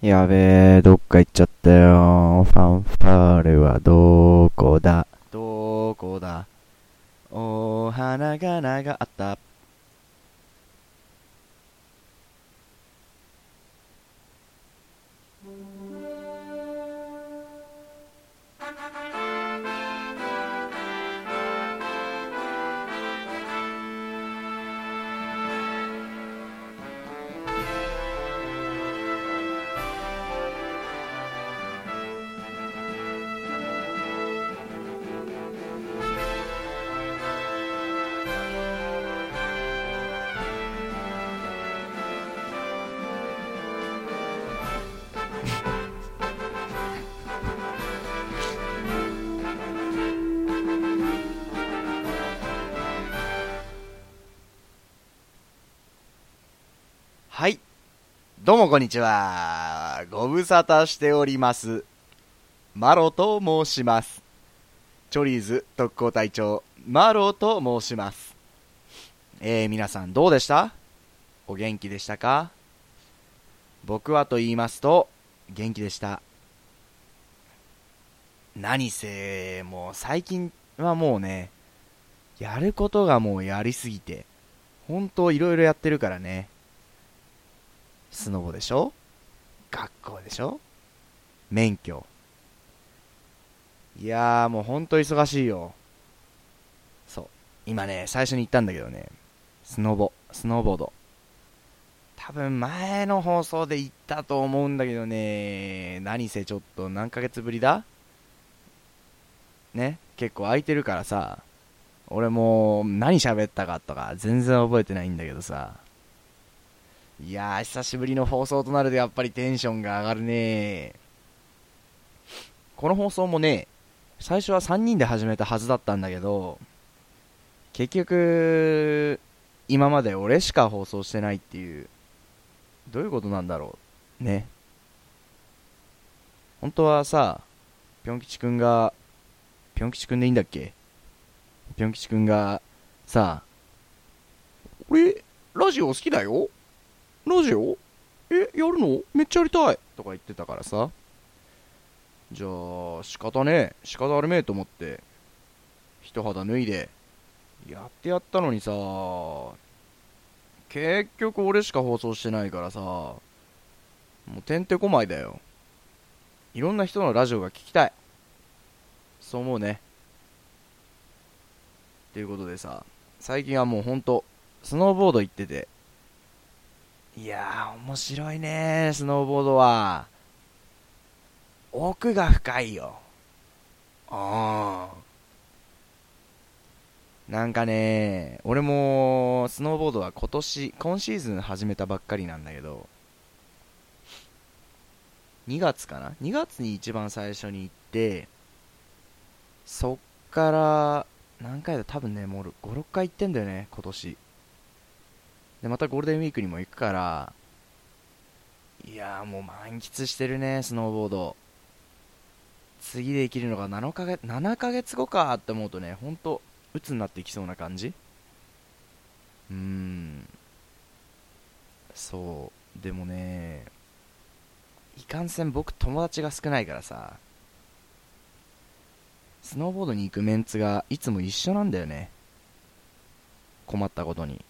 やべえ、どっか行っちゃったよ。ファンファーレはどこだ？どこだ？お花が長あった。はい。どうもこんにちは。ご無沙汰しております。マロと申します。チョリーズ特攻隊長、マロと申します。えー、皆さんどうでした？お元気でしたか？僕はと言いますと、元気でした。何せ、もう最近はもうね、やることがもうやりすぎて、本当いろいろやってるからね。スノボでしょ？学校でしょ？免許。いやーもうほんと忙しいよ。そう。今ね、最初に言ったんだけどね、スノボ、スノーボード。多分前の放送で言ったと思うんだけどね、何せちょっと何ヶ月ぶりだ？ね、結構空いてるからさ、俺もう何喋ったかとか全然覚えてないんだけどさ、いやー、久しぶりの放送となるとやっぱりテンションが上がるねこの放送もね、最初は3人で始めたはずだったんだけど、結局、今まで俺しか放送してないっていう、どういうことなんだろう。ね。本当はさ、ぴょん吉くんが、ぴょん吉くんでいいんだっけ？ぴょん吉くんが、さ、俺、ラジオ好きだよ？ラジオ？え、やるの？めっちゃやりたい。とか言ってたからさ。じゃあ、仕方ねえ、仕方あるめえと思って、一肌脱いで、やってやったのにさ、結局俺しか放送してないからさ、もうてんてこまいだよ。いろんな人のラジオが聞きたい。そう思うね。っていうことでさ、最近はもうほんと、スノーボード行ってて、いやー、面白いねスノーボードは。奥が深いよ。ああ。なんかね、俺も、スノーボードは今年、今シーズン始めたばっかりなんだけど、2月かな ?2 月に一番最初に行って、そっから、何回だ？多分ね、もう5、6回行ってんだよね、今年。で、またゴールデンウィークにも行くから、いやもう満喫してるね、スノーボード。次で生きるのが7ヶ月、7ヶ月後かって思うとね、ほんと、鬱になっていきそうな感じうーん。そう。でもね、いかんせん僕友達が少ないからさ、スノーボードに行くメンツがいつも一緒なんだよね。困ったことに。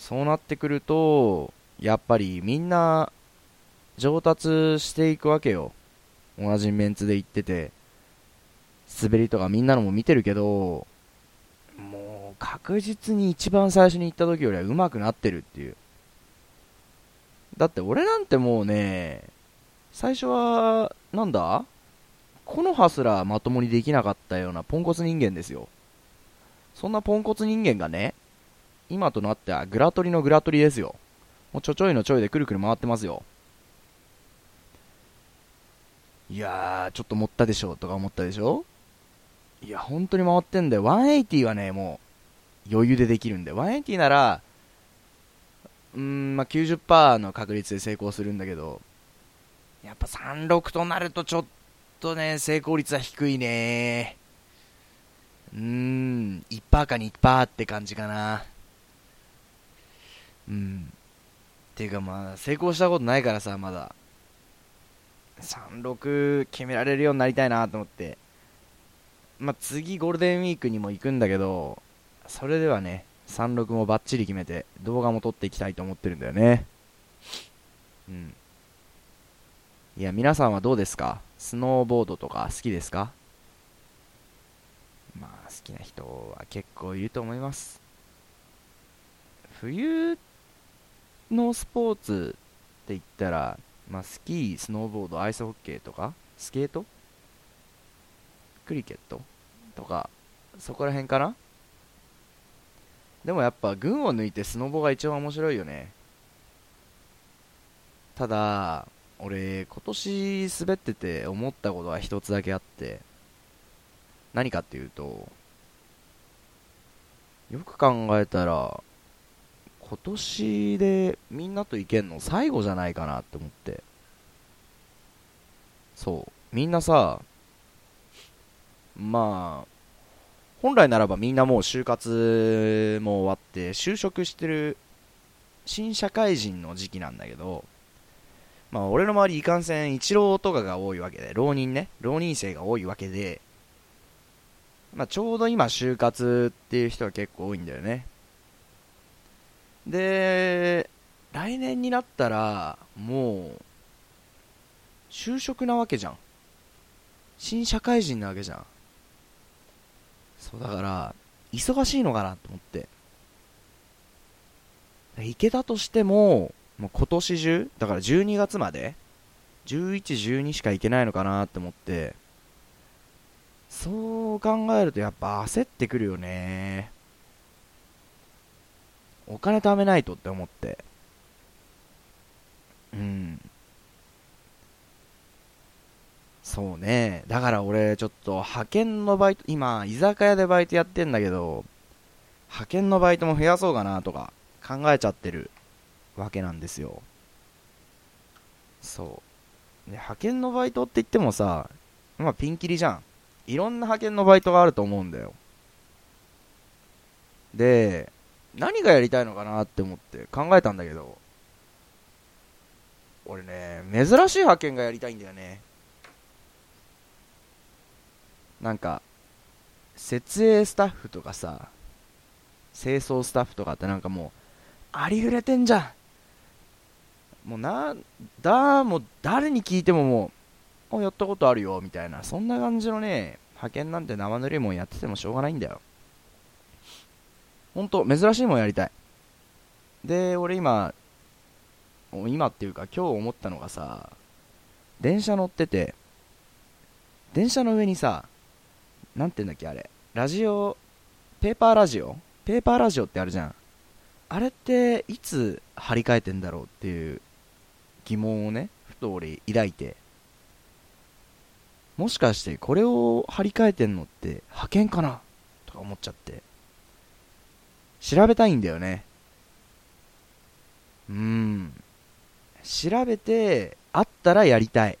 そう、なってくると、やっぱりみんな上達していくわけよ。同じメンツで行ってて。滑りとかみんなのも見てるけど、もう確実に一番最初に行った時よりは上手くなってるっていう。だって俺なんてもうね、最初は、なんだ？この葉すらまともにできなかったようなポンコツ人間ですよ。そんなポンコツ人間がね、今となってはグラトリのグラトリですよ。もうちょちょいのちょいでくるくる回ってますよ。いやー、ちょっと持ったでしょとか思ったでしょいや、本当に回ってんだよ。180はね、もう余裕でできるんで。180なら、うーん、まあ、90%の確率で成功するんだけど、やっぱ36となるとちょっとね、成功率は低いねうーん、1%か2%って感じかな。うん。ていうかまあ成功したことないからさまだ。36決められるようになりたいなと思って。まあ次ゴールデンウィークにも行くんだけどそれではね36もバッチリ決めて動画も撮っていきたいと思ってるんだよね。うん。いや皆さんはどうですか？スノーボードとか好きですか？まあ好きな人は結構いると思います。冬のスポーツって言ったら、まあ、スキー、スノーボード、アイスホッケーとか、スケート？クリケット？とか、そこら辺かな？でもやっぱ群を抜いてスノボが一番面白いよね。ただ、俺、今年滑ってて思ったことは一つだけあって、何かっていうと、よく考えたら、今年でみんなと行けんの最後じゃないかなって思って。そう。みんなさまあ本来ならばみんなもう就活も終わって就職してる新社会人の時期なんだけどまあ俺の周りいかんせん一浪とかが多いわけで浪人ね。浪人生が多いわけでまあちょうど今就活っていう人が結構多いんだよね。で、来年になったら、もう、就職なわけじゃん。新社会人なわけじゃん。そうだから、忙しいのかなと思って。行けたとしても、もう今年中、だから12月まで、11、12しか行けないのかなって思って、そう考えるとやっぱ焦ってくるよね。お金貯めないとって思って。うん。そうね。だから俺、ちょっと派遣のバイト、今、居酒屋でバイトやってんだけど、派遣のバイトも増やそうかなとか考えちゃってるわけなんですよ。そう。で、派遣のバイトって言ってもさ、まあピンキリじゃん。いろんな派遣のバイトがあると思うんだよ。で、何がやりたいのかなって思って考えたんだけど、俺ね、珍しい派遣がやりたいんだよね。なんか、設営スタッフとかさ、清掃スタッフとかってなんかもう、ありふれてんじゃん。もうな、だ、もう誰に聞いてももう、あ、やったことあるよ、みたいな、そんな感じのね、派遣なんて生ぬるいもんやっててもしょうがないんだよ。ほんと、珍しいもんやりたい。で、俺今、今っていうか今日思ったのがさ、電車乗ってて、電車の上にさ、なんて言うんだっけあれ、ラジオ、ペーパーラジオ？ペーパーラジオってあるじゃん。あれっていつ張り替えてんだろうっていう疑問をね、ふと俺抱いて、もしかしてこれを張り替えてんのって派遣かな？とか思っちゃって。調べたいんだよね。うん。調べて、あったらやりたい。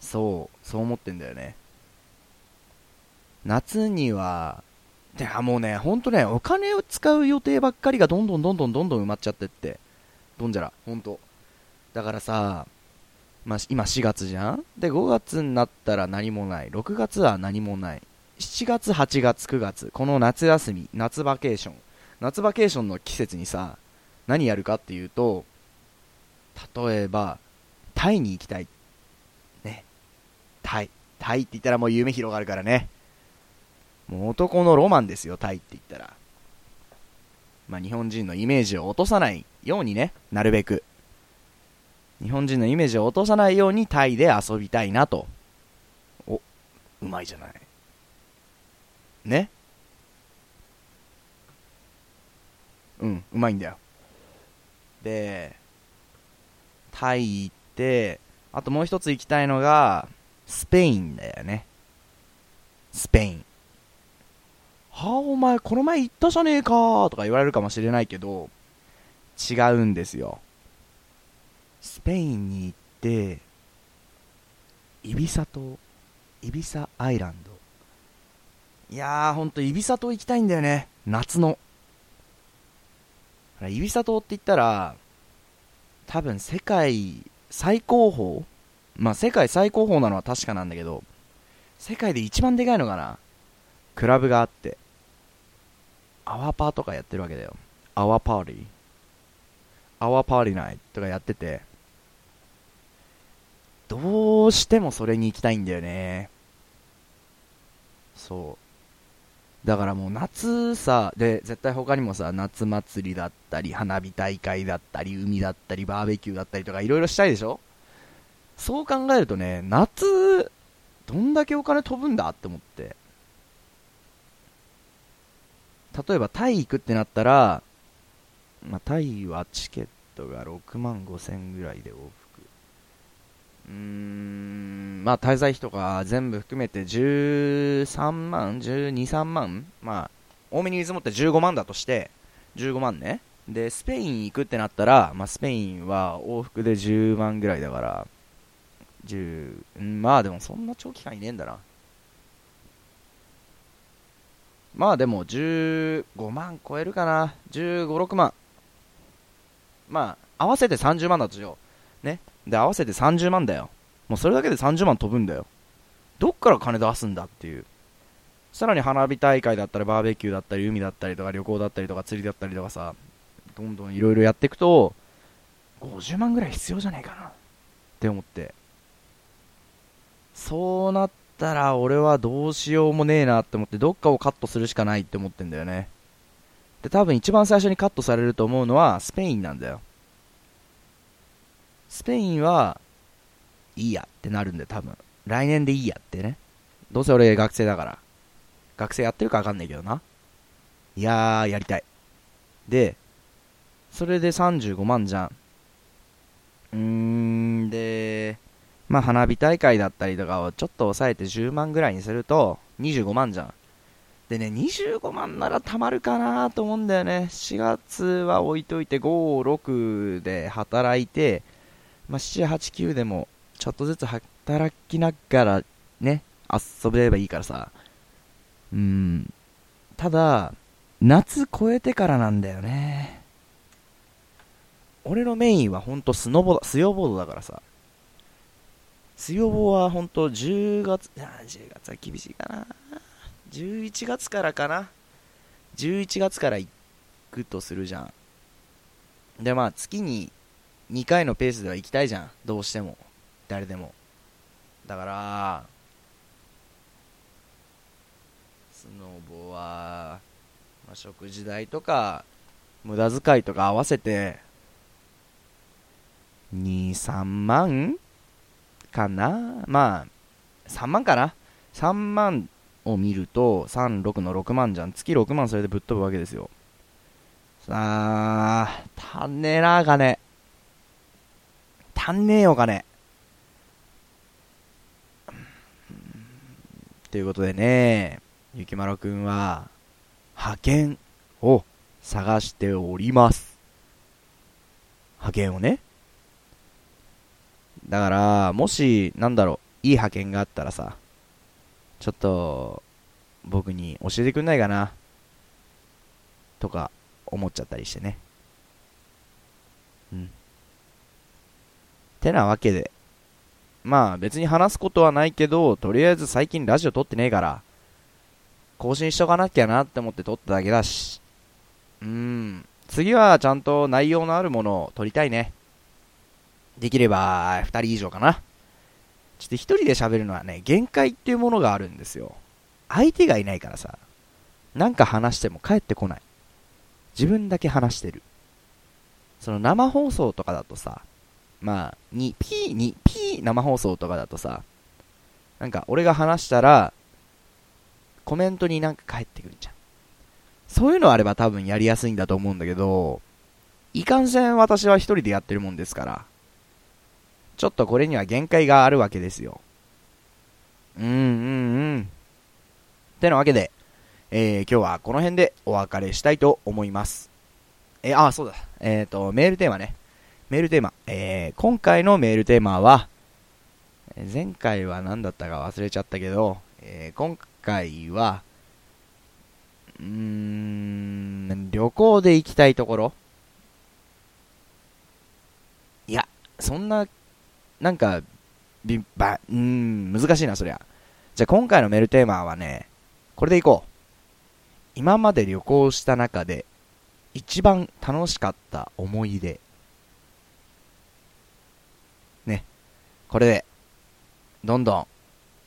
そう、そう思ってんだよね。夏には、でもうね、ほんとね、お金を使う予定ばっかりがどんどんどんどんどんどん埋まっちゃってって。どんじゃら、ほんと。だからさ、まあ、今4月じゃん？で、5月になったら何もない。6月は何もない。7月、8月、9月、この夏休み、夏バケーション、夏バケーションの季節にさ、何やるかっていうと、例えば、タイに行きたい。ね。タイ。タイって言ったらもう夢広がるからね。もう男のロマンですよ、タイって言ったら。まあ日本人のイメージを落とさないようにね、なるべく。日本人のイメージを落とさないようにタイで遊びたいなと。お、うまいじゃない。ね。うんうまいんだよ。でタイ行ってあともう一つ行きたいのがスペインだよね。スペイン。はあお前この前行ったじゃねえかとか言われるかもしれないけど違うんですよ。スペインに行ってイビサ島イビサアイランド。いやー、ほんと、イビサ島行きたいんだよね。夏の。イビサ島って言ったら、多分世界最高峰まあ世界最高峰なのは確かなんだけど、世界で一番でかいのかなクラブがあって、泡パーとかやってるわけだよ。アワパーリー。アワパーリーナイトとかやってて、どうしてもそれに行きたいんだよね。そう。だからもう夏さ、で、絶対他にもさ、夏祭りだったり、花火大会だったり、海だったり、バーベキューだったりとかいろいろしたいでしょ？そう考えるとね、夏、どんだけお金飛ぶんだって思って。例えばタイ行くってなったら、まあ、タイはチケットが6万5千ぐらいで往。うーん、まあ滞在費とか全部含めて13万 ?12、3万まあ、多めに見積もって15万だとして、15万ね。で、スペイン行くってなったら、まあ、スペインは往復で10万ぐらいだから、10、まあでもそんな長期間いねえんだな。まあでも15万超えるかな。15、6万。まあ、合わせて30万だとしよう。ね。で、合わせて30万だよ。もうそれだけで30万飛ぶんだよ。どっから金出すんだっていう。さらに花火大会だったり、バーベキューだったり、海だったりとか、旅行だったりとか、釣りだったりとかさ、どんどんいろいろやっていくと、50万ぐらい必要じゃねえかなって思って。そうなったら俺はどうしようもねえなって思って、どっかをカットするしかないって思ってんだよね。で、多分一番最初にカットされると思うのはスペインなんだよ。スペインは、いいやってなるんで、多分。来年でいいやってね。どうせ俺学生だから。学生やってるかわかんないけどな。いやー、やりたい。で、それで35万じゃん。うーん、で、まあ花火大会だったりとかをちょっと抑えて10万ぐらいにすると25万じゃん。でね、25万ならたまるかなと思うんだよね。4月は置いといて、5、6で働いて、まあ、7、8、9でも、ちょっとずつ働きながら、ね、遊べればいいからさ。うん。ただ、夏超えてからなんだよね。俺のメインはほんとスノボだ、スヨボードだからさ。スヨボはほんと10月、あ、10月は厳しいかな。11月からかな。11月から行くとするじゃん。で、まあ、月に2回のペースでは行きたいじゃん。どうしても。誰でも。だから、スノボは、まあ、食事代とか、無駄遣いとか合わせて、2、3万かなまあ、3万かな ?3 万を見ると、3、6の6万じゃん。月6万それでぶっ飛ぶわけですよ。さあ、足んねえな、金。足んねえよ、金。ということでね、ゆきまろくんは、派遣を探しております。派遣をね。だから、もし、なんだろう、いい派遣があったらさ、ちょっと、僕に教えてくんないかな。とか、思っちゃったりしてね。うん。てなわけで。まあ別に話すことはないけど、とりあえず最近ラジオ撮ってねえから、更新しとかなきゃなって思って撮っただけだし。うーん。次はちゃんと内容のあるものを撮りたいね。できれば、二人以上かな。ちょっと一人で喋るのはね、限界っていうものがあるんですよ。相手がいないからさ、なんか話しても帰ってこない。自分だけ話してる。その生放送とかだとさ、まあ、に、P に、P 生放送とかだとさ、なんか俺が話したら、コメントになんか返ってくるじゃん。そういうのあれば多分やりやすいんだと思うんだけど、いかんせん私は一人でやってるもんですから、ちょっとこれには限界があるわけですよ。うんうんうん。てなわけで、えー、今日はこの辺でお別れしたいと思います。えー、あ、そうだ。えっ、ー、と、メールテーマね。メールテーマ、えー、今回のメールテーマは、前回は何だったか忘れちゃったけど、えー、今回は、うーん、旅行で行きたいところいや、そんな、なんか、び、ば、うん、難しいな、そりゃ。じゃあ今回のメールテーマはね、これでいこう。今まで旅行した中で、一番楽しかった思い出。これで、どんどん、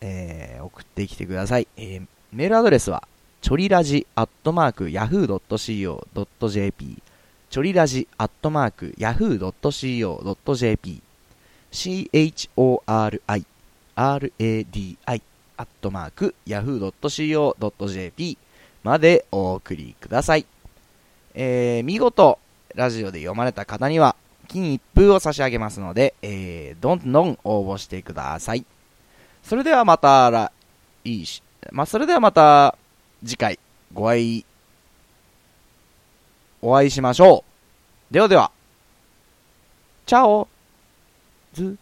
えー、送ってきてください。えー、メールアドレスは、ちょりラジアットマーク yahoo.co.jp ちょりラジアットマーク yahoo.co.jp c-h-o-r-i r-a-d-i アットマーク yahoo.co.jp までお送りください。えー、見事、ラジオで読まれた方には、金一封を差し上げますので、えー、どんどん応募してください。それではまたら、いいし、まあ、それではまた、次回、ご愛、お会いしましょう。ではでは、チャオズ